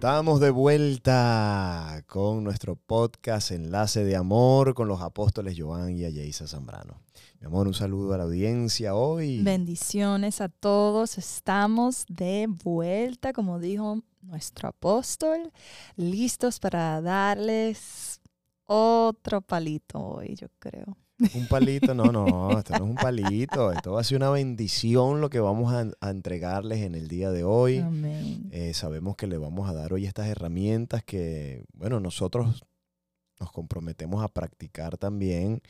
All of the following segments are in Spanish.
Estamos de vuelta con nuestro podcast Enlace de Amor con los apóstoles Joan y Ayeisa Zambrano. Mi amor, un saludo a la audiencia hoy. Bendiciones a todos. Estamos de vuelta, como dijo nuestro apóstol, listos para darles otro palito hoy, yo creo. Un palito, no, no, esto no es un palito, esto va a ser una bendición lo que vamos a, entregarles en el día de hoy. Amén. Eh, sabemos que le vamos a dar hoy estas herramientas que, bueno, nosotros nos comprometemos a practicar también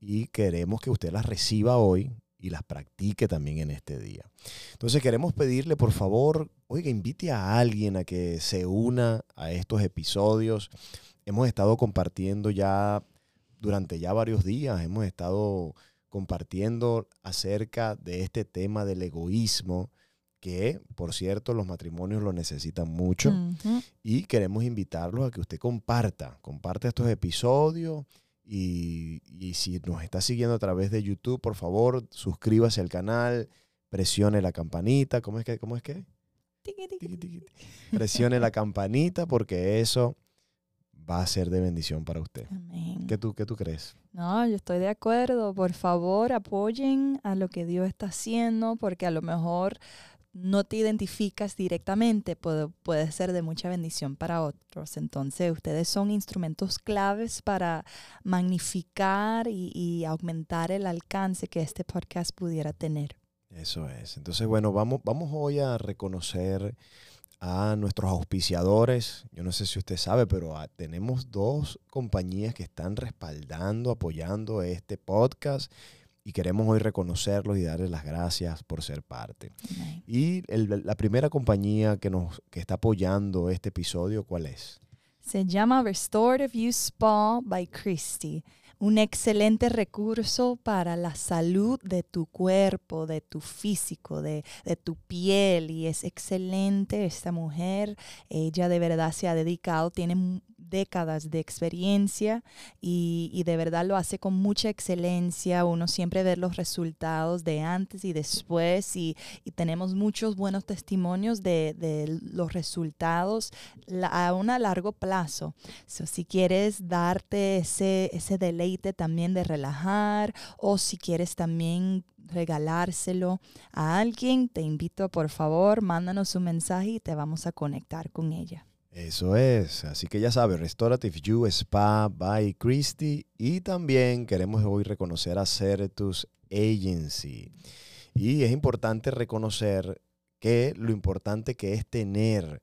y queremos que usted las reciba hoy y las practique también en este día. Entonces queremos pedirle, por favor, oiga, invite a alguien a que se una a estos episodios. Hemos estado compartiendo ya durante ya varios días hemos estado compartiendo acerca de este tema del egoísmo, que por cierto los matrimonios lo necesitan mucho y queremos invitarlos a que usted comparta, comparte estos episodios y, si nos está siguiendo a través de YouTube, por favor, suscríbase al canal, presione la campanita, ¿cómo es que? ¿Cómo es que? Presione la campanita porque eso va a ser de bendición para usted. Amén. ¿Qué tú, qué tú crees? No, yo estoy de acuerdo. Por favor, apoyen a lo que Dios está haciendo, porque a lo mejor no te identificas directamente, puede, puede ser de mucha bendición para otros. Entonces, ustedes son instrumentos claves para magnificar y, y aumentar el alcance que este podcast pudiera tener. Eso es. Entonces, bueno, vamos, vamos hoy a reconocer a nuestros auspiciadores. Yo no sé si usted sabe, pero ah, tenemos dos compañías que están respaldando, apoyando este podcast y queremos hoy reconocerlos y darles las gracias por ser parte. Y la primera compañía que nos que está apoyando este episodio, ¿cuál es? Se llama Restorative Use Spa by Christy un excelente recurso para la salud de tu cuerpo, de tu físico, de, de, tu piel. Y es excelente esta mujer. Ella de verdad se ha dedicado, tiene décadas de experiencia y, de verdad lo hace con mucha excelencia. Uno siempre ve los resultados de antes y después y, tenemos muchos buenos testimonios de, los resultados a un largo plazo. si quieres darte ese, ese deleite también de relajar o si quieres también regalárselo a alguien, te invito por favor, mándanos un mensaje y te vamos a conectar con ella. Eso es, así que ya sabes, Restorative You Spa by Christy y también queremos hoy reconocer a Certus Agency. Y es importante reconocer que lo importante que es tener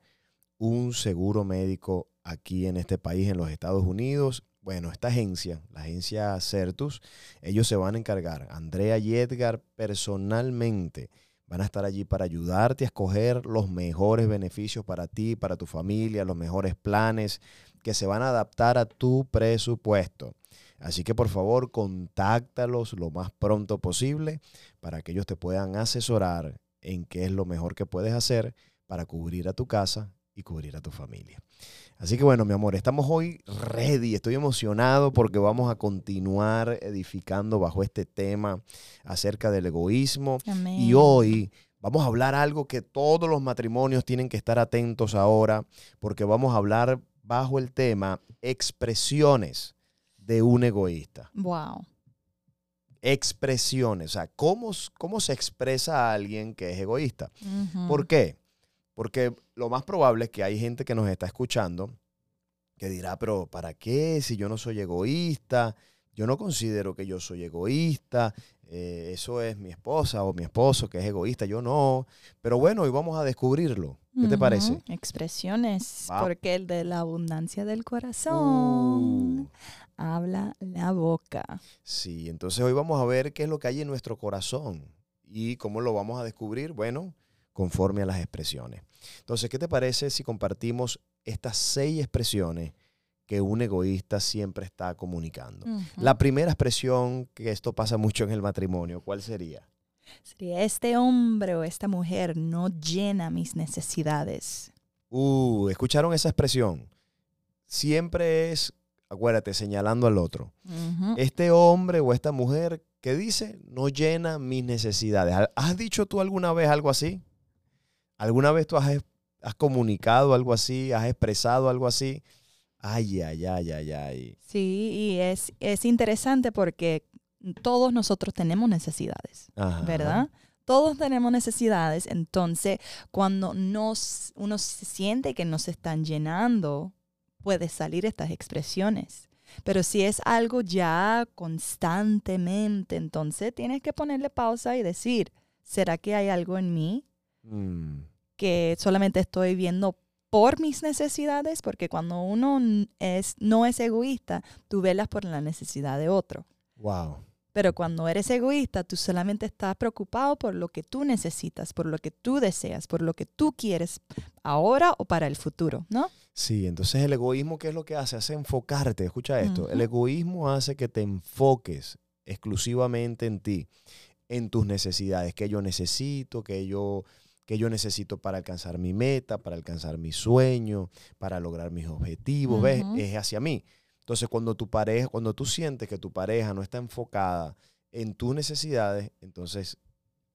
un seguro médico aquí en este país, en los Estados Unidos. Bueno, esta agencia, la agencia Certus, ellos se van a encargar, Andrea y Edgar personalmente, Van a estar allí para ayudarte a escoger los mejores beneficios para ti, para tu familia, los mejores planes que se van a adaptar a tu presupuesto. Así que por favor, contáctalos lo más pronto posible para que ellos te puedan asesorar en qué es lo mejor que puedes hacer para cubrir a tu casa y cubrir a tu familia. Así que bueno, mi amor, estamos hoy ready, estoy emocionado porque vamos a continuar edificando bajo este tema acerca del egoísmo. Y hoy vamos a hablar algo que todos los matrimonios tienen que estar atentos ahora, porque vamos a hablar bajo el tema expresiones de un egoísta. Wow. Expresiones, o sea, ¿cómo, cómo se expresa a alguien que es egoísta? ¿Por qué? Porque lo más probable es que hay gente que nos está escuchando que dirá, pero ¿para qué? Si yo no soy egoísta, yo no considero que yo soy egoísta, eh, eso es mi esposa o mi esposo que es egoísta, yo no. Pero bueno, hoy vamos a descubrirlo. ¿Qué te parece? Expresiones, porque el de la abundancia del corazón uh. habla la boca. Sí, entonces hoy vamos a ver qué es lo que hay en nuestro corazón y cómo lo vamos a descubrir. Bueno, conforme a las expresiones. Entonces, ¿qué te parece si compartimos estas seis expresiones que un egoísta siempre está comunicando? La primera expresión, que esto pasa mucho en el matrimonio, ¿cuál sería? Sería, este hombre o esta mujer no llena mis necesidades. Uh, ¿escucharon esa expresión? Siempre es, acuérdate, señalando al otro. Este hombre o esta mujer que dice, no llena mis necesidades. ¿Has dicho tú alguna vez algo así? ¿Alguna vez tú has has comunicado algo así, has expresado algo así. Ay, ay, ay, ay, ay. Sí, y es, es interesante porque todos nosotros tenemos necesidades, Ajá. ¿verdad? Todos tenemos necesidades, entonces cuando nos, uno se siente que nos están llenando, puede salir estas expresiones. Pero si es algo ya constantemente, entonces tienes que ponerle pausa y decir, ¿será que hay algo en mí Mm, que solamente estoy viendo por mis necesidades? Porque cuando uno es, no es egoísta, tú velas por la necesidad de otro. wow. Pero cuando eres egoísta, tú solamente estás preocupado por lo que tú necesitas, por lo que tú deseas, por lo que tú quieres ahora o para el futuro, ¿no? Sí, entonces el egoísmo, ¿qué es lo que hace? Hace enfocarte. Escucha esto. El egoísmo hace que te enfoques exclusivamente en ti, en tus necesidades, que yo necesito, que yo, que yo necesito para alcanzar mi meta, para alcanzar mi sueño, para lograr mis objetivos. ¿Ves? Es hacia mí. Entonces, cuando tu pareja, cuando tú sientes que tu pareja no está enfocada en tus necesidades, entonces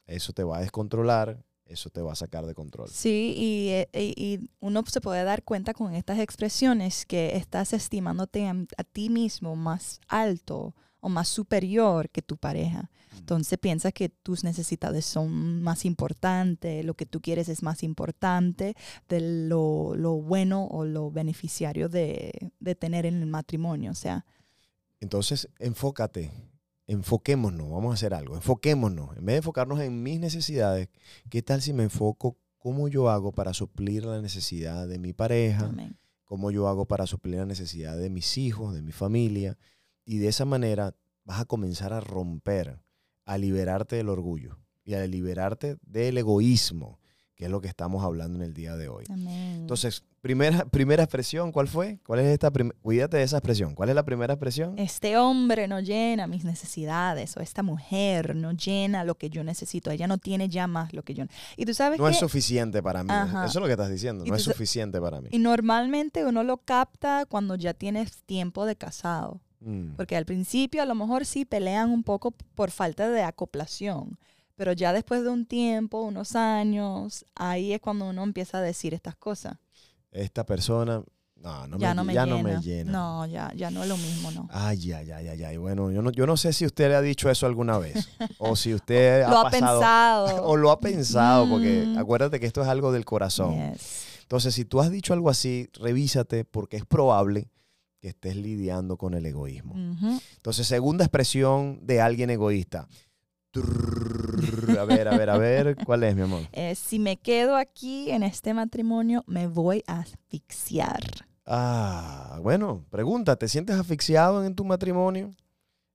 eso te va a descontrolar, eso te va a sacar de control. Sí, y, eh, y- y uno se puede dar cuenta con estas expresiones que estás estimándote a, a ti mismo más alto o más superior que tu pareja. Entonces piensas que tus necesidades son más importantes, lo que tú quieres es más importante de lo, lo bueno o lo beneficiario de, de tener en el matrimonio. O sea, Entonces, enfócate, enfoquémonos, vamos a hacer algo, enfoquémonos. En vez de enfocarnos en mis necesidades, ¿qué tal si me enfoco cómo yo hago para suplir la necesidad de mi pareja? amén. ¿Cómo yo hago para suplir la necesidad de mis hijos, de mi familia? Y de esa manera vas a comenzar a romper, a liberarte del orgullo y a liberarte del egoísmo, que es lo que estamos hablando en el día de hoy. Amén. Entonces, primera, primera expresión, ¿cuál fue? ¿Cuál es esta? Cuídate de esa expresión. ¿Cuál es la primera expresión? este hombre no llena mis necesidades o esta mujer no llena lo que yo necesito. Ella no tiene ya más lo que yo. Y tú sabes No que es suficiente para mí. Ajá. Eso es lo que estás diciendo. No es suficiente para mí. y normalmente uno lo capta cuando ya tienes tiempo de casado. Mm. Porque al principio a lo mejor sí pelean un poco por falta de acoplación. Pero ya después de un tiempo, unos años, ahí es cuando uno empieza a decir estas cosas. Esta persona, no, no ya me, no me ya llena. no me llena. No, ya, ya no es lo mismo, ¿no? Ay, ay, ay, ay, ay. Bueno, yo no, yo no sé si usted le ha dicho eso alguna vez. o si usted lo ha pasado. pensado. O lo ha pensado, porque Mm. acuérdate que esto es algo del corazón. Yes. Entonces, si tú has dicho algo así, revísate porque es probable que estés lidiando con el egoísmo. Entonces, segunda expresión de alguien egoísta. Trrr, A ver, a ver, a ver, ¿cuál es, mi amor? Eh, si me quedo aquí en este matrimonio, me voy a asfixiar. Ah, bueno, pregunta, ¿te sientes asfixiado en tu matrimonio?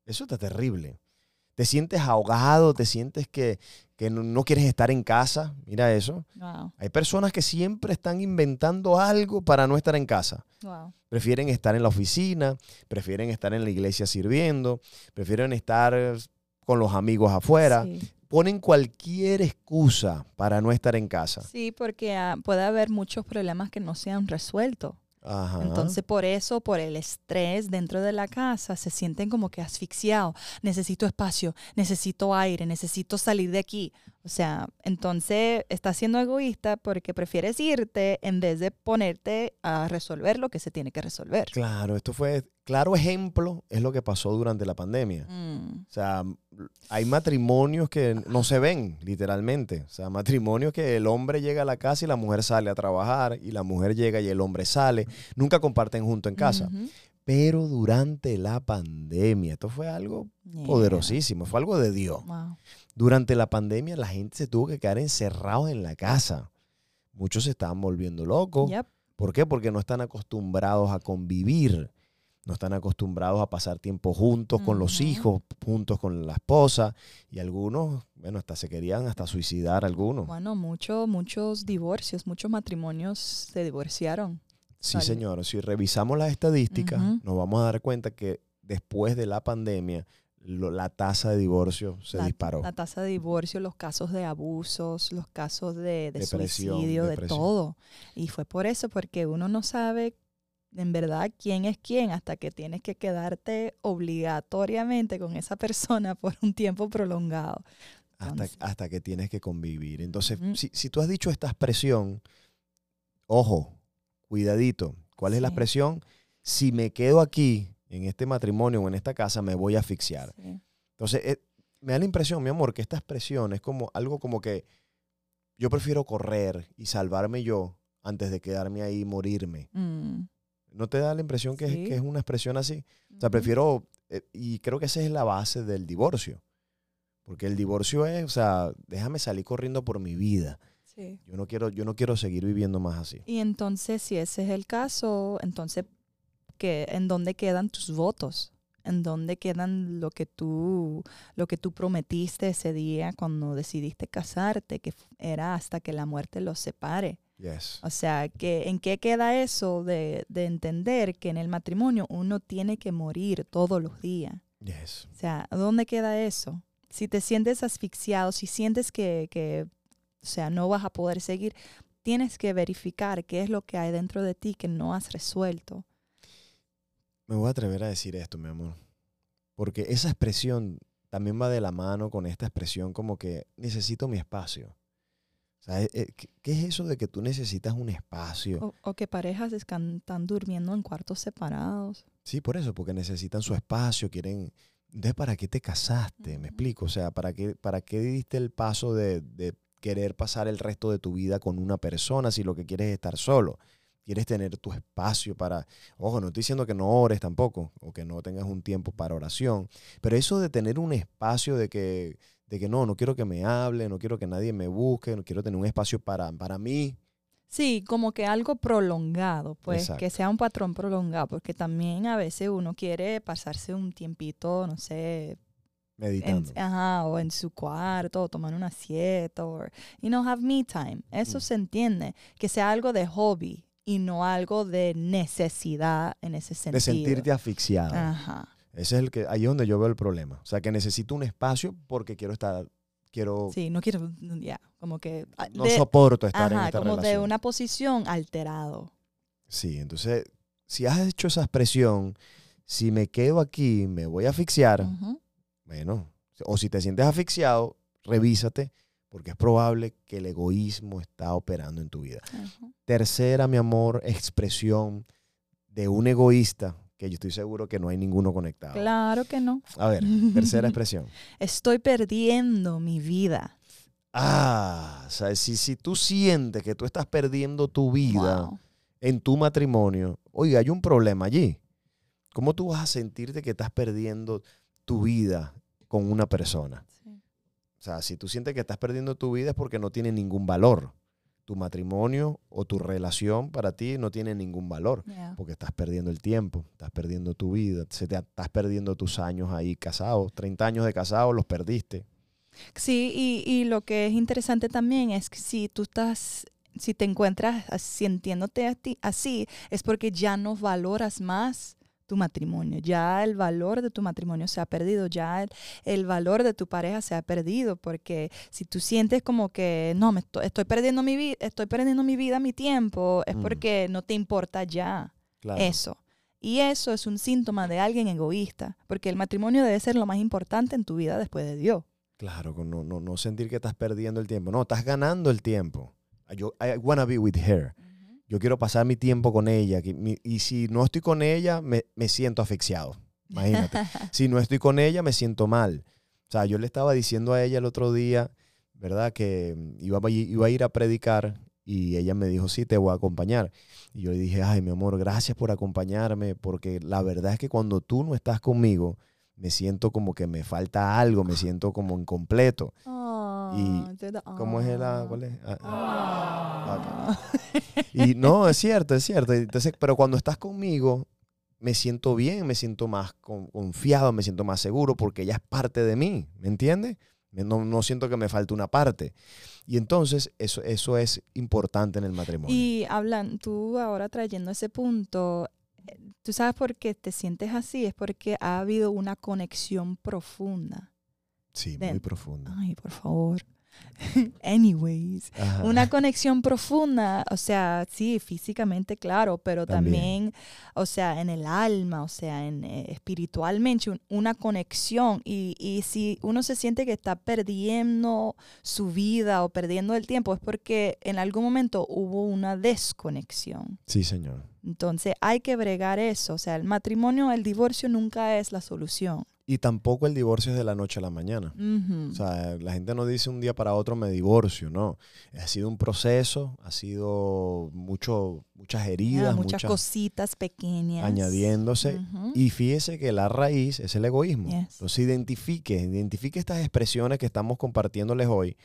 Eso está terrible. ¿Te sientes ahogado? ¿Te sientes que, que no, no quieres estar en casa? Mira eso. Wow, Hay personas que siempre están inventando algo para no estar en casa. wow. Prefieren estar en la oficina, prefieren estar en la iglesia sirviendo, prefieren estar con los amigos afuera. Sí. Ponen cualquier excusa para no estar en casa. Sí, porque ah, puede haber muchos problemas que no se han resuelto. Entonces, por eso, por el estrés dentro de la casa, se sienten como que asfixiados. Necesito espacio, necesito aire, necesito salir de aquí. O sea, entonces estás siendo egoísta porque prefieres irte en vez de ponerte a resolver lo que se tiene que resolver. Claro, esto fue, claro ejemplo, es lo que pasó durante la pandemia. Mm, O sea, hay matrimonios que no se ven, literalmente. O sea, matrimonios que el hombre llega a la casa y la mujer sale a trabajar, y la mujer llega y el hombre sale. Nunca comparten junto en casa. Pero durante la pandemia, esto fue algo Yeah. poderosísimo, fue algo de Dios. Wow. Durante la pandemia la gente se tuvo que quedar encerrados en la casa. Muchos se estaban volviendo locos. Yep. ¿Por qué? Porque no están acostumbrados a convivir, no están acostumbrados a pasar tiempo juntos con los hijos, juntos con la esposa, y algunos, bueno, hasta se querían hasta suicidar algunos. Bueno, mucho, muchos divorcios, muchos matrimonios se divorciaron. sí, sale. señor, si revisamos las estadísticas, Ujú. nos vamos a dar cuenta que después de la pandemia, lo- la tasa de divorcio se la, disparó. La tasa de divorcio, los casos de abusos, los casos de, de Depresión, suicidio, de todo. Y fue por eso, porque uno no sabe en verdad quién es quién hasta que tienes que quedarte obligatoriamente con esa persona por un tiempo prolongado. hasta, Entonces- hasta que tienes que convivir. Entonces, si, si tú has dicho esta expresión, ojo, cuidadito. ¿Cuál es la expresión? Si me quedo aquí, en este matrimonio o en esta casa, me voy a asfixiar. Sí. Entonces, eh, me da la impresión, mi amor, que esta expresión es como algo como que yo prefiero correr y salvarme yo antes de quedarme ahí y morirme. Mm. ¿No te da la impresión que, Sí. es, que es una expresión así? O sea, prefiero, eh, y creo que esa es la base del divorcio. Porque el divorcio es, o sea, déjame salir corriendo por mi vida. Sí. Yo no quiero, yo no quiero seguir viviendo más así. Y entonces, si ese es el caso, entonces, ¿qué, ¿en dónde quedan tus votos? ¿En dónde quedan lo que tú, lo que tú prometiste ese día cuando decidiste casarte, que era hasta que la muerte los separe? Yes. O sea, que, ¿en qué queda eso de, de entender que en el matrimonio uno tiene que morir todos los días? Yes. O sea, ¿dónde queda eso? Si te sientes asfixiado, si sientes que, que, o sea, no vas a poder seguir, tienes que verificar qué es lo que hay dentro de ti que no has resuelto. Me voy a atrever a decir esto, mi amor. Porque esa expresión también va de la mano con esta expresión como que necesito mi espacio. O sea, eh, eh, ¿qué, es eso de que tú necesitas un espacio? O, o que parejas están, durmiendo en cuartos separados. Sí, por eso, porque necesitan su espacio, quieren... Entonces, ¿para qué te casaste? Me explico. O sea, ¿para qué, para qué diste el paso de, de querer pasar el resto de tu vida con una persona si lo que quieres es estar solo? Quieres tener tu espacio para... Ojo, no estoy diciendo que no ores tampoco, o que no tengas un tiempo para oración, pero eso de tener un espacio de que, de que no, no quiero que me hable, no quiero que nadie me busque, no quiero tener un espacio para, para mí. Sí, como que algo prolongado, pues, Exacto. que sea un patrón prolongado, porque también a veces uno quiere pasarse un tiempito, no sé, en, Meditando. ajá, o en su cuarto, o tomar una siesta, o, you know, have me time. Eso Mm. se entiende, que sea algo de hobby y no algo de necesidad en ese sentido. de sentirte asfixiado. Ajá. Ese es el que, ahí es donde yo veo el problema. O sea, que necesito un espacio porque quiero estar, quiero, Sí, no quiero, ya, como que... ah, no de- soporto estar en ajá, esta como de una posición alterado. Sí, entonces, si has hecho esa expresión, si me quedo aquí, me voy a asfixiar, bueno, o si te sientes asfixiado, revísate, porque es probable que el egoísmo está operando en tu vida. Ajá. Tercera, mi amor, expresión de un egoísta, que yo estoy seguro que no hay ninguno conectado. Claro que no. A ver, tercera expresión. Estoy perdiendo mi vida. Ah, o sea, si, si tú sientes que tú estás perdiendo tu vida Wow. en tu matrimonio, oiga, hay un problema allí. ¿Cómo tú vas a sentirte que estás perdiendo tu vida con una persona? O sea, si tú sientes que estás perdiendo tu vida es porque no tiene ningún valor. Tu matrimonio o tu relación para ti no tiene ningún valor. Yeah. Porque estás perdiendo el tiempo, estás perdiendo tu vida, se te- estás perdiendo tus años ahí casados. 30 años de casado los perdiste. Sí, y, y lo que es interesante también es que si tú estás, si te encuentras as- sintiéndote a ti- así, es porque ya no valoras más tu matrimonio, ya el valor de tu matrimonio se ha perdido, ya el, el valor de tu pareja se ha perdido, porque si tú sientes como que no, me estoy, estoy perdiendo mi vida, estoy perdiendo mi vida, mi tiempo, es Mm. porque no te importa ya Claro. eso. Y eso es un síntoma de alguien egoísta, porque el matrimonio debe ser lo más importante en tu vida después de Dios. Claro, no, no, no sentir que estás perdiendo el tiempo. No, estás ganando el tiempo. Yo, I wanna be with her. Yo quiero pasar mi tiempo con ella. y si no estoy con ella, me, me siento asfixiado. Imagínate. si no estoy con ella, me siento mal. O sea, yo le estaba diciendo a ella el otro día, ¿verdad? Que mm, iba, a- iba a ir a predicar y ella me dijo, sí, te voy a acompañar. Y yo le dije, ay, mi amor, gracias por acompañarme, porque la verdad es que cuando tú no estás conmigo, me siento como que me falta algo, me siento como incompleto. Ah, te da- ¿Cómo es el... ah, ah. ¿Cuál es? Ah, Ah. Y no, es cierto, es cierto. Entonces, pero cuando estás conmigo, me siento bien, me siento más con- confiado, me siento más seguro porque ella es parte de mí, ¿me entiendes? No, no siento que me falte una parte. Y entonces eso, eso es importante en el matrimonio. Y hablan, tú ahora trayendo ese punto, eh, tú sabes por qué te sientes así, es porque ha habido una conexión profunda. Sí, muy ven. profundo. Ay, por favor. anyways. Ajá. Una conexión profunda, o sea, sí, físicamente, claro, pero También. también, o sea, en el alma, o sea, en, eh, espiritualmente, un- una conexión. Y, y si uno se siente que está perdiendo su vida o perdiendo el tiempo, es porque en algún momento hubo una desconexión. Sí, señor. Entonces hay que bregar eso. O sea, el matrimonio, el divorcio nunca es la solución. Y tampoco el divorcio es de la noche a la mañana. O sea, la gente no dice un día para otro me divorcio, no. Ha sido un proceso, ha sido mucho, muchas Ya, heridas, muchas, muchas, cositas pequeñas. añadiéndose. Y fíjese que la raíz es el egoísmo. Yes. Entonces identifique, identifique estas expresiones que estamos compartiéndoles hoy,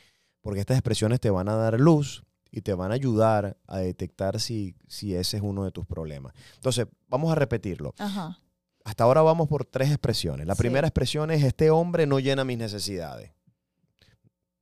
porque estas expresiones te van a dar luz y te van a ayudar a detectar si, si ese es uno de tus problemas. Entonces, vamos a repetirlo. Ajá. Hasta ahora vamos por tres expresiones. La Sí. primera expresión es, este hombre no llena mis necesidades.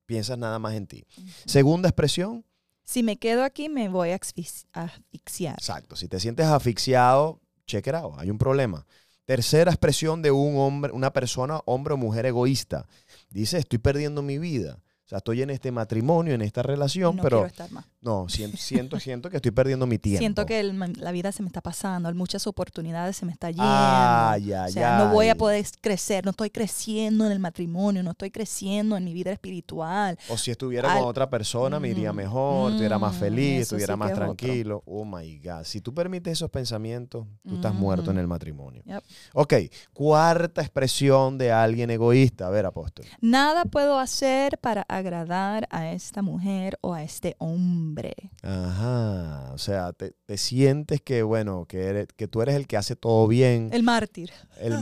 Piensas nada más en ti. Segunda expresión, Si me quedo aquí, me voy a asfix- a asfixiar. exacto, si te sientes asfixiado, check it out, hay un problema. Tercera expresión de un hombre, una persona, hombre o mujer egoísta. Dice, estoy perdiendo mi vida. O sea, estoy en este matrimonio, en esta relación, no pero quiero estar más. No, siento, siento, siento que estoy perdiendo mi tiempo. Siento que el la vida se me está pasando, hay muchas oportunidades se me está yendo. Ay, o ay, sea, no voy a poder crecer, no estoy creciendo en el matrimonio, no estoy creciendo en mi vida espiritual. O si estuviera Al- con otra persona, me iría Mm, mejor, estuviera más mm, feliz, estuviera sí más otro. tranquilo. Oh my God. Si tú permites esos pensamientos, tú estás muerto en Ujú. el matrimonio. Yep. Ok, cuarta expresión de alguien egoísta. A ver, apóstol. Nada puedo hacer para agradar a esta mujer o a este hombre. Ajá. O sea, te, te sientes que, bueno, que, eres- que tú eres el que hace todo bien, el, El mártir.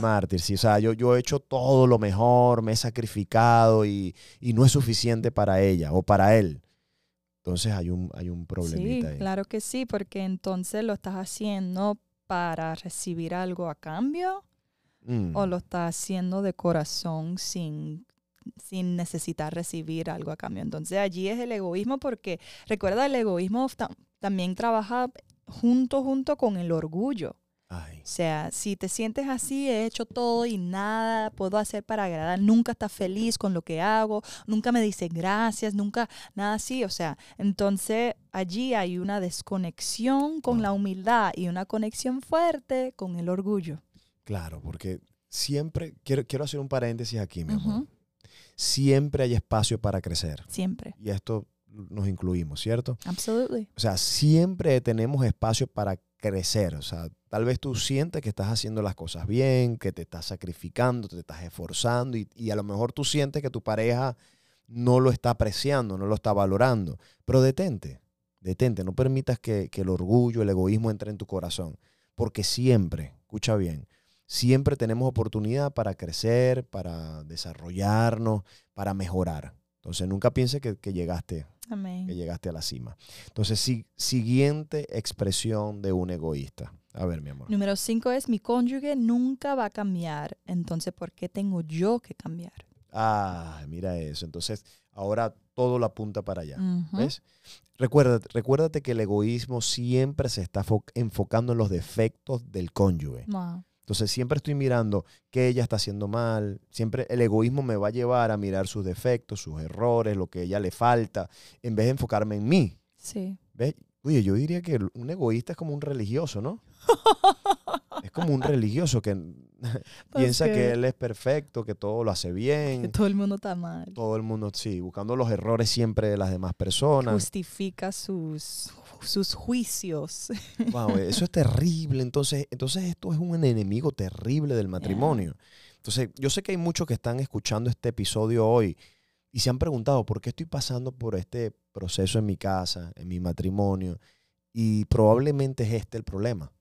mártir. Sí, o sea, yo, yo he hecho todo lo mejor, me he sacrificado y, y no es suficiente para ella o para él. Entonces hay un, hay un Sí, problemita ahí. claro que sí, porque entonces lo estás haciendo para recibir algo a cambio Mm. o lo estás haciendo de corazón sin, sin necesitar recibir algo a cambio. Entonces allí es el egoísmo porque recuerda, el egoísmo ta- también trabaja junto, junto con el orgullo. Ay. O sea, si te sientes así, he hecho todo y nada puedo hacer para agradar, nunca estás feliz con lo que hago, nunca me dices gracias, nunca nada así. O sea, entonces allí hay una desconexión con la humildad y una conexión fuerte con el orgullo. Claro, porque siempre, quiero, quiero hacer un paréntesis aquí, mi amor. Siempre hay espacio para crecer. Siempre. Y esto nos incluimos, ¿cierto? Absolutely. O sea, siempre tenemos espacio para crecer. O sea, tal vez tú sientes que estás haciendo las cosas bien, que te estás sacrificando, te estás esforzando y, y a lo mejor tú sientes que tu pareja no lo está apreciando, no lo está valorando. Pero detente, detente, no permitas que, que el orgullo, el egoísmo entre en tu corazón. Porque siempre, escucha bien, siempre tenemos oportunidad para crecer, para desarrollarnos, para mejorar. Entonces nunca pienses que, que llegaste Amén. que llegaste a la cima. Entonces, si- siguiente expresión de un egoísta. A ver, mi amor. Número cinco es mi cónyuge nunca va a cambiar. Entonces, ¿por qué tengo yo que cambiar? Ah, mira eso. Entonces, ahora todo lo apunta para allá. Ujú. ¿Ves? Recuérdate, recuérdate que el egoísmo siempre se está fo- enfocando en los defectos del cónyuge. Wow. Entonces, siempre estoy mirando qué ella está haciendo mal. Siempre el egoísmo me va a llevar a mirar sus defectos, sus errores, lo que a ella le falta, en vez de enfocarme en mí. Sí. ¿Ves? Oye, yo diría que un egoísta es como un religioso, ¿no? Es como un religioso que piensa Porque que él es perfecto, que todo lo hace que bien. todo el mundo está mal. Todo el mundo, sí, buscando los errores siempre de las demás personas. Justifica sus, sus juicios. Wow, eso es terrible. Entonces, entonces esto es un enemigo terrible del matrimonio. Entonces, yo sé que hay muchos que están escuchando este episodio hoy y se han preguntado por qué estoy pasando por este proceso en mi casa, en mi matrimonio. Y probablemente es este el problema,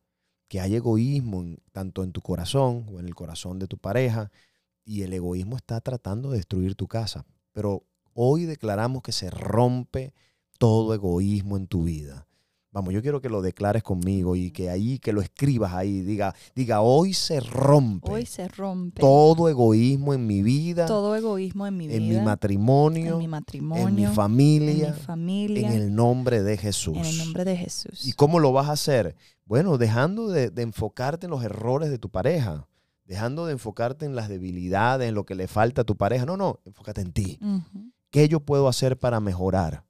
que hay egoísmo tanto en tu corazón o en el corazón de tu pareja y el egoísmo está tratando de destruir tu casa. Pero hoy declaramos que se rompe todo egoísmo en tu vida. Vamos, yo quiero que lo declares conmigo y que ahí, que lo escribas ahí, diga, diga, hoy se rompe Hoy se rompe todo egoísmo en mi vida, todo egoísmo en mi vida, en mi matrimonio, en mi en matrimonio, mi en familia, mi familia, en el nombre de Jesús. en el nombre de Jesús. ¿Y cómo lo vas a hacer? Bueno, dejando de, de enfocarte en los errores de tu pareja, dejando de enfocarte en las debilidades, en lo que le falta a tu pareja. No, no, enfócate en ti. ¿Qué yo puedo hacer para mejorar?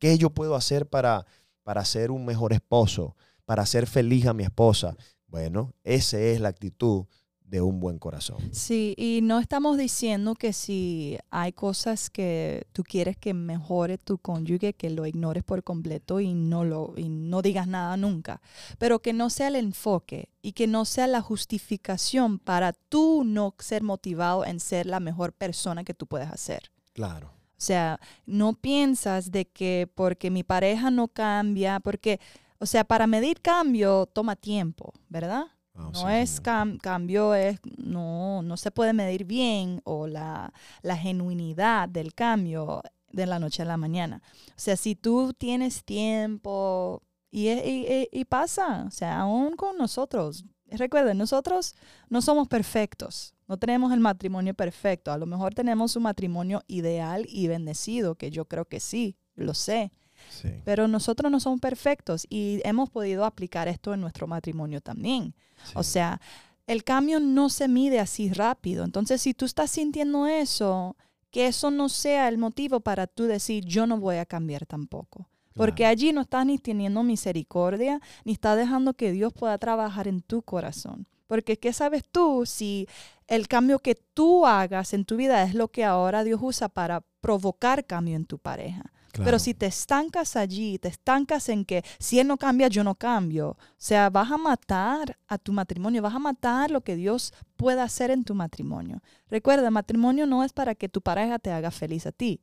¿Qué yo puedo hacer para, para ser un mejor esposo? Para hacer feliz a mi esposa. Bueno, esa es la actitud de un buen corazón. Sí, y no estamos diciendo que si hay cosas que tú quieres que mejore tu cónyuge, que lo ignores por completo y no lo y no digas nada nunca, pero que no sea el enfoque y que no sea la justificación para tú no ser motivado en ser la mejor persona que tú puedes hacer. Claro. O sea, no piensas de que porque mi pareja no cambia, porque, o sea, para medir cambio toma tiempo, ¿verdad? Ah, No sí, es cam- cambio, es no, no se puede medir bien o la, la genuinidad del cambio de la noche a la mañana. O sea, si tú tienes tiempo y, es- y- y- y pasa, o sea, aún con nosotros. Recuerden, nosotros no somos perfectos, no tenemos el matrimonio perfecto. A lo mejor tenemos un matrimonio ideal y bendecido, que yo creo que sí, lo sé. Sí. Pero nosotros no somos perfectos y hemos podido aplicar esto en nuestro matrimonio también. O sea, el cambio no se mide así rápido. Entonces, si tú estás sintiendo eso, que eso no sea el motivo para tú decir, yo no voy a cambiar tampoco. Porque allí no estás ni teniendo misericordia, ni estás dejando que Dios pueda trabajar en tu corazón. Porque ¿qué sabes tú si el cambio que tú hagas en tu vida es lo que ahora Dios usa para provocar cambio en tu pareja? Pero si te estancas allí, te estancas en que si él no cambia, yo no cambio. O sea, vas a matar a tu matrimonio, vas a matar lo que Dios pueda hacer en tu matrimonio. Recuerda, matrimonio no es para que tu pareja te haga feliz a ti.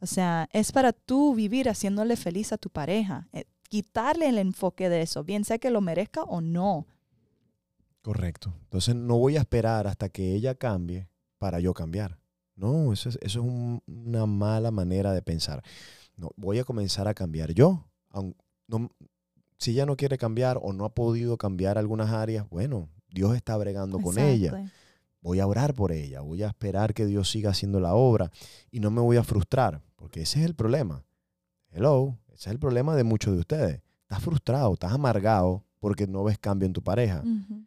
O sea, es para tú vivir haciéndole feliz a tu pareja. Eh, quitarle el enfoque de eso, bien sea que lo merezca o no. Correcto. Entonces no voy a esperar hasta que ella cambie para yo cambiar. No, eso es, eso es un- una mala manera de pensar. No, voy a comenzar a cambiar yo. No- si ella no quiere cambiar o no ha podido cambiar algunas áreas, bueno, Dios está bregando con ella. Voy a orar por ella, voy a esperar que Dios siga haciendo la obra y no me voy a frustrar, porque ese es el problema. Hello, ese es el problema de muchos de ustedes. Estás frustrado, estás amargado porque no ves cambio en tu pareja.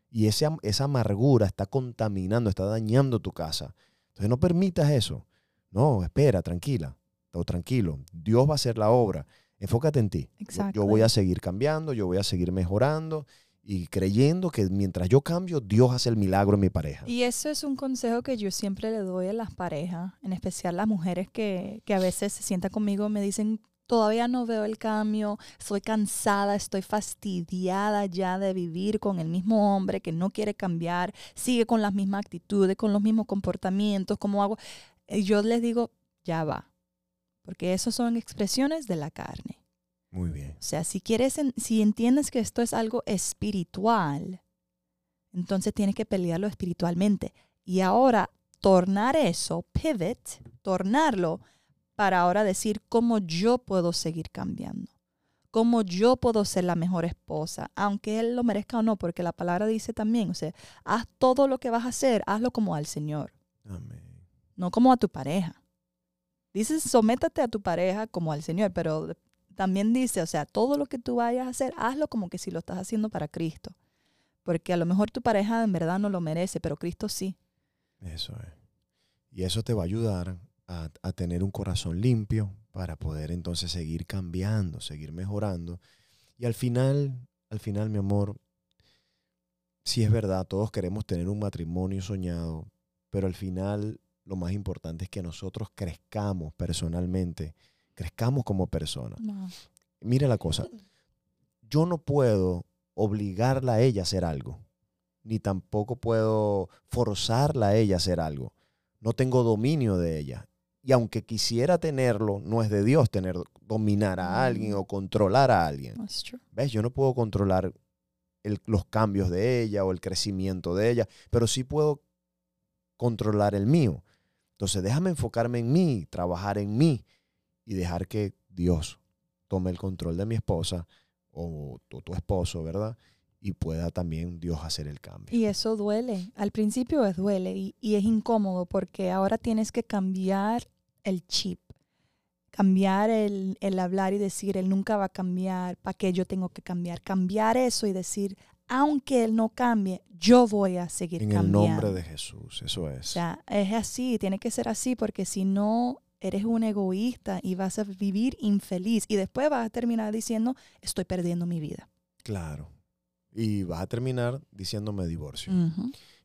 Y ese, esa amargura está contaminando, está dañando tu casa. Entonces no permitas eso. No, espera, tranquila, o tranquilo. Dios va a hacer la obra. Enfócate en ti. Yo- Yo, voy a seguir cambiando, yo voy a seguir mejorando y creyendo que mientras yo cambio, Dios hace el milagro en mi pareja. Y eso es un consejo que yo siempre le doy a las parejas, en especial las mujeres que, que a veces se sientan conmigo y me dicen, todavía no veo el cambio, estoy cansada, estoy fastidiada ya de vivir con el mismo hombre que no quiere cambiar, sigue con las mismas actitudes, con los mismos comportamientos, como hago. Y yo les digo, ya va, porque eso son expresiones de la carne. Muy bien. O sea, si quieres, si entiendes que esto es algo espiritual, entonces tienes que pelearlo espiritualmente. Y ahora tornar eso, pivot, tornarlo para ahora decir cómo yo puedo seguir cambiando. Cómo yo puedo ser la mejor esposa, aunque él lo merezca o no, porque la palabra dice también, o sea, haz todo lo que vas a hacer, hazlo como al Señor, Amén. no como a tu pareja. Dice, sométate a tu pareja como al Señor, pero también dice, o sea, todo lo que tú vayas a hacer, hazlo como que si lo estás haciendo para Cristo. Porque a lo mejor tu pareja en verdad no lo merece, pero Cristo sí. Eso es. Y eso te va a ayudar a, a tener un corazón limpio para poder entonces seguir cambiando, seguir mejorando. Y al final, al final, mi amor, sí es verdad, todos queremos tener un matrimonio soñado, pero al final lo más importante es que nosotros crezcamos personalmente, crezcamos como personas. Mira la cosa, yo no puedo obligarla a ella a hacer algo, ni tampoco puedo forzarla a ella a hacer algo. No tengo dominio de ella. Y aunque quisiera tenerlo, no es de Dios tener dominar a alguien Mm. o controlar a alguien. ¿Ves? Yo no puedo controlar el- los cambios de ella o el crecimiento de ella, pero sí puedo controlar el mío. Entonces déjame enfocarme en mí, trabajar en mí y dejar que Dios tome el control de mi esposa o tu, tu esposo, ¿verdad? Y pueda también Dios hacer el cambio. Y eso duele. Al principio es duele y, y es incómodo porque ahora tienes que cambiar el chip, cambiar el, el hablar y decir, él nunca va a cambiar, ¿para qué yo tengo que cambiar? Cambiar eso y decir, aunque él no cambie, yo voy a seguir en el cambiando. nombre de Jesús, eso es. O sea, es así, tiene que ser así porque si no, eres un egoísta y vas a vivir infeliz y después vas a terminar diciendo, estoy perdiendo mi vida. Claro. Y vas a terminar diciéndome divorcio.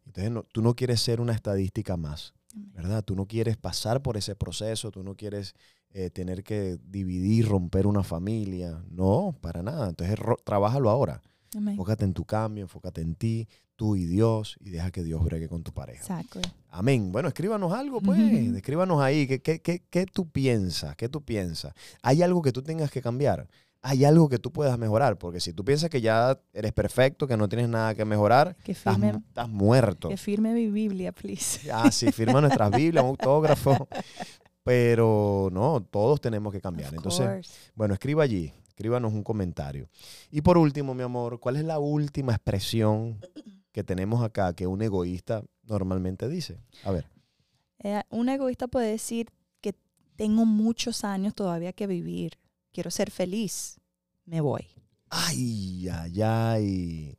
Entonces, no- tú no quieres ser una estadística más, ¿verdad? Tú no quieres pasar por ese proceso, tú no quieres eh, tener que dividir, romper una familia. No, para nada. Entonces, trabájalo ahora. Amén. Enfócate en tu cambio, enfócate en ti, tú y Dios, y deja que Dios bregue con tu pareja. Exacto. Amén. Bueno, escríbanos algo, pues. Ujú. Escríbanos ahí. ¿Qué, qué, qué, qué tú piensas? ¿Qué tú piensas? ¿Hay algo que tú tengas que cambiar? ¿Hay algo que tú puedas mejorar? Porque si tú piensas que ya eres perfecto, que no tienes nada que mejorar, Que estás, muerto. que firme mi Biblia, please. Ah, sí, firma nuestras Biblias, un autógrafo. Pero no, todos tenemos que cambiar. Of Entonces, course. bueno, escriba allí, escríbanos un comentario. Y por último, mi amor, ¿cuál es la última expresión que tenemos acá que un egoísta normalmente dice? A ver. Eh, un egoísta puede decir que tengo muchos años todavía que vivir. Quiero ser feliz. Me voy. Ay, ay, ay.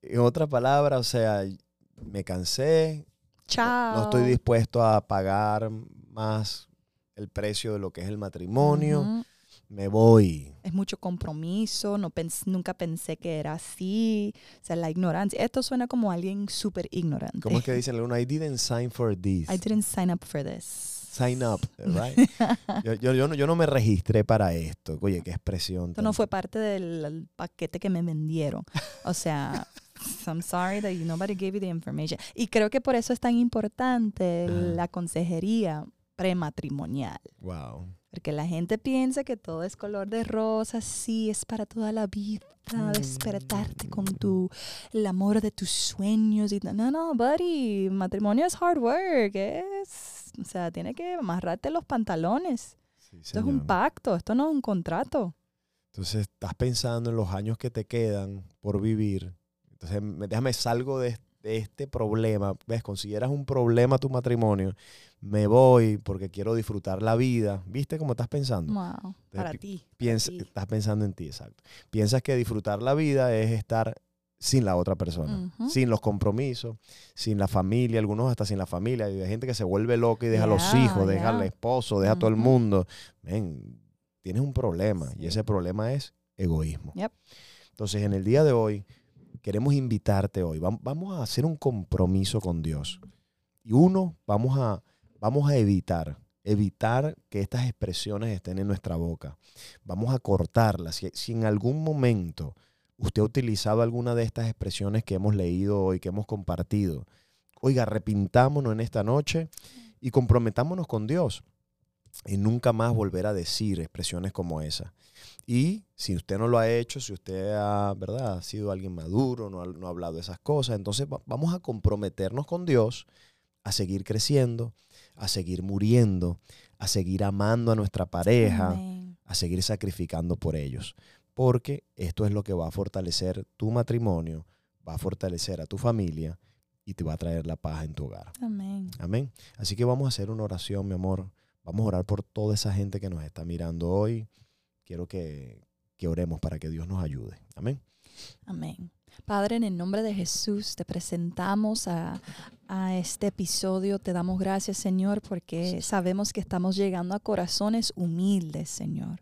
En otra palabra, o sea, me cansé, Chao. no estoy dispuesto a pagar más el precio de lo que es el matrimonio. Me voy. Es mucho compromiso. No pens- nunca pensé que era así. O sea, la ignorancia. Esto suena como alguien súper ignorante. ¿Cómo es que dicen algunos? I didn't sign for this. I didn't sign up for this. Sign up, right? yo, yo, yo no, yo no me registré para esto. Oye, qué expresión. Esto no fue parte del el paquete que me vendieron. O sea, I'm sorry that nobody gave you the information. Y creo que por eso es tan importante Ajá. la consejería prematrimonial. Wow. Porque la gente piensa que todo es color de rosa, sí, es para toda la vida, despertarte con tu, el amor de tus sueños. Y, no, no, buddy, matrimonio es hard work, es, o sea, tiene que amarrarte los pantalones. Sí, Esto es un pacto, esto no es un contrato. Entonces estás pensando en los años que te quedan por vivir. Entonces me- déjame salgo de, de este problema. ¿Ves? Consideras un problema tu matrimonio. Me voy porque quiero disfrutar la vida. ¿Viste cómo estás pensando? Wow, para ti. para Piensa, ti. estás pensando en ti, exacto. Piensas que disfrutar la vida es estar sin la otra persona, sin los compromisos, sin la familia, algunos hasta sin la familia. Y hay gente que se vuelve loca y deja a los hijos, deja al esposo, deja a todo el mundo. Ven, tienes un problema y ese problema es egoísmo. Yep. Entonces, en el día de hoy, queremos invitarte hoy. Vam- Vamos a hacer un compromiso con Dios. Y uno, vamos a, vamos a evitar, evitar que estas expresiones estén en nuestra boca. Vamos a cortarlas. Si, si en algún momento usted ha utilizado alguna de estas expresiones que hemos leído hoy, que hemos compartido, oiga, arrepintámonos en esta noche y comprometámonos con Dios y nunca más volver a decir expresiones como esa. Y si usted no lo ha hecho, si usted ha, ¿verdad? ha sido alguien maduro, no ha, no ha hablado de esas cosas, entonces va- vamos a comprometernos con Dios a seguir creciendo, a seguir muriendo, a seguir amando a nuestra pareja, Amén. a seguir sacrificando por ellos. Porque esto es lo que va a fortalecer tu matrimonio, va a fortalecer a tu familia y te va a traer la paz en tu hogar. Amén. Amén. Así que vamos a hacer una oración, mi amor. Vamos a orar por toda esa gente que nos está mirando hoy. Quiero que, que oremos para que Dios nos ayude. Amén. Amén. Padre, en el nombre de Jesús te presentamos a, a este episodio. Te damos gracias, Señor, porque sabemos que estamos llegando a corazones humildes, Señor.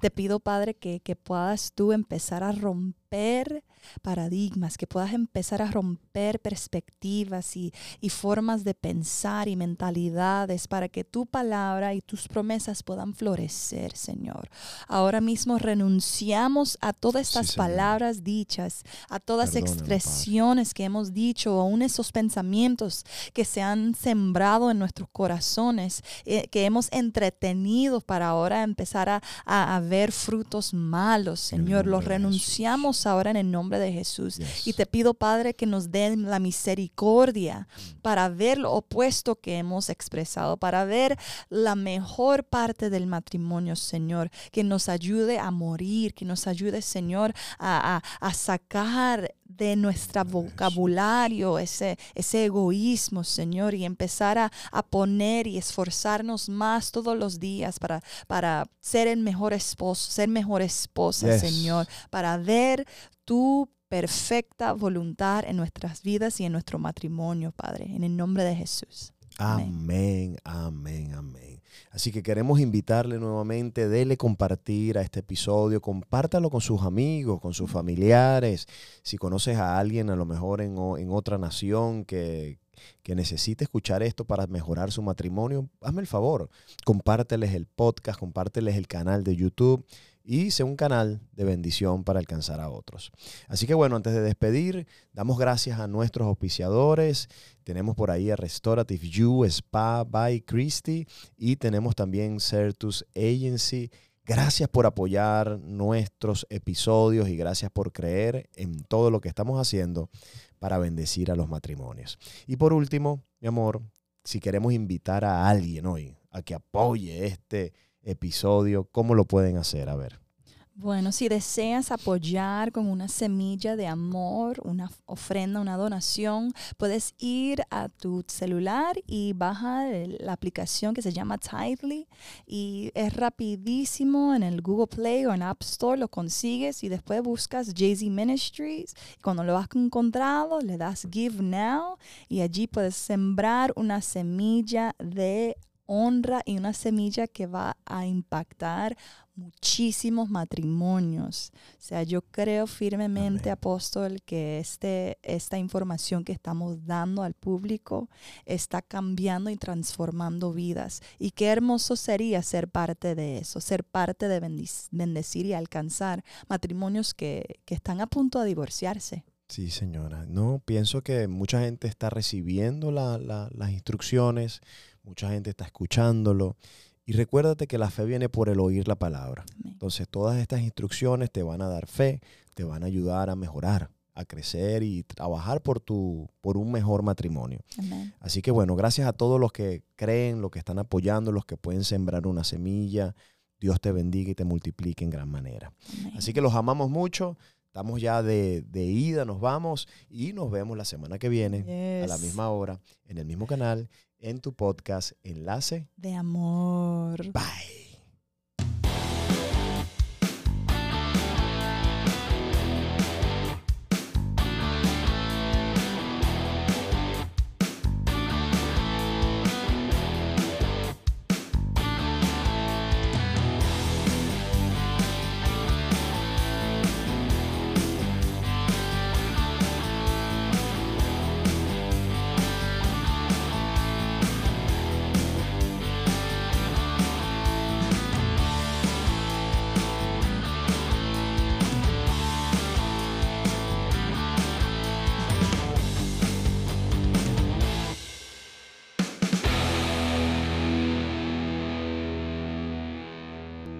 Te pido, Padre, que, que puedas tú empezar a romper paradigmas, que puedas empezar a romper perspectivas y, y formas de pensar y mentalidades para que tu palabra y tus promesas puedan florecer, Señor. Ahora mismo renunciamos a todas estas palabras dichas, a todas Padre. expresiones que hemos dicho, aún esos pensamientos que se han sembrado en nuestros corazones, eh, que hemos entretenido para ahora empezar a, a- a ver frutos malos, Señor. Los renunciamos ahora en el nombre de Jesús. Y te pido, Padre, que nos den la misericordia Mm. para ver lo opuesto que hemos expresado, para ver la mejor parte del matrimonio, Señor, que nos ayude a morir, que nos ayude, Señor, a, a- a sacar de nuestro vocabulario ese, ese egoísmo, Señor, y empezar a, a poner y esforzarnos más todos los días para, para ser el mejor esposo, ser mejor esposa, Yes. Señor, para ver tu perfecta voluntad en nuestras vidas y en nuestro matrimonio, Padre, en el nombre de Jesús. Amén, amén, amén. Así que queremos invitarle nuevamente, dele compartir a este episodio, compártalo con sus amigos, con sus familiares. Si conoces a alguien a lo mejor en, en otra nación que, que necesite escuchar esto para mejorar su matrimonio, hazme el favor, compárteles el podcast, compárteles el canal de YouTube y sea un canal de bendición para alcanzar a otros. Así que bueno, antes de despedir, damos gracias a nuestros auspiciadores. Tenemos por ahí a Restorative You Spa by Christie y tenemos también Certus Agency. Gracias por apoyar nuestros episodios y gracias por creer en todo lo que estamos haciendo para bendecir a los matrimonios. Y por último, mi amor, si queremos invitar a alguien hoy a que apoye este episodio, ¿cómo lo pueden hacer? A ver. Bueno, si deseas apoyar con una semilla de amor, una ofrenda, una donación, puedes ir a tu celular y bajar la aplicación que se llama Tidely y es rapidísimo en el Google Play o en App Store, lo consigues y después buscas Jay-Z Ministries. Cuando lo has encontrado, le das Give Now y allí puedes sembrar una semilla de honra y una semilla que va a impactar muchísimos matrimonios. O sea, yo creo firmemente, apóstol, que este, esta información que estamos dando al público está cambiando y transformando vidas. Y qué hermoso sería ser parte de eso, ser parte de bendecir y alcanzar matrimonios que, están a punto de divorciarse. Sí, señora. No, pienso que mucha gente está recibiendo las instrucciones, mucha gente está escuchándolo. Y recuérdate que la fe viene por el oír la palabra. Entonces todas estas instrucciones te van a dar fe, te van a ayudar a mejorar, a crecer y trabajar por, tu, por un mejor matrimonio. Así que bueno, gracias a todos los que creen, los que están apoyando, los que pueden sembrar una semilla. Dios te bendiga y te multiplique en gran manera. Así que los amamos mucho. Estamos ya de, ida, nos vamos y nos vemos la semana que viene a la misma hora en el mismo canal en tu podcast Enlace de Amor. Bye.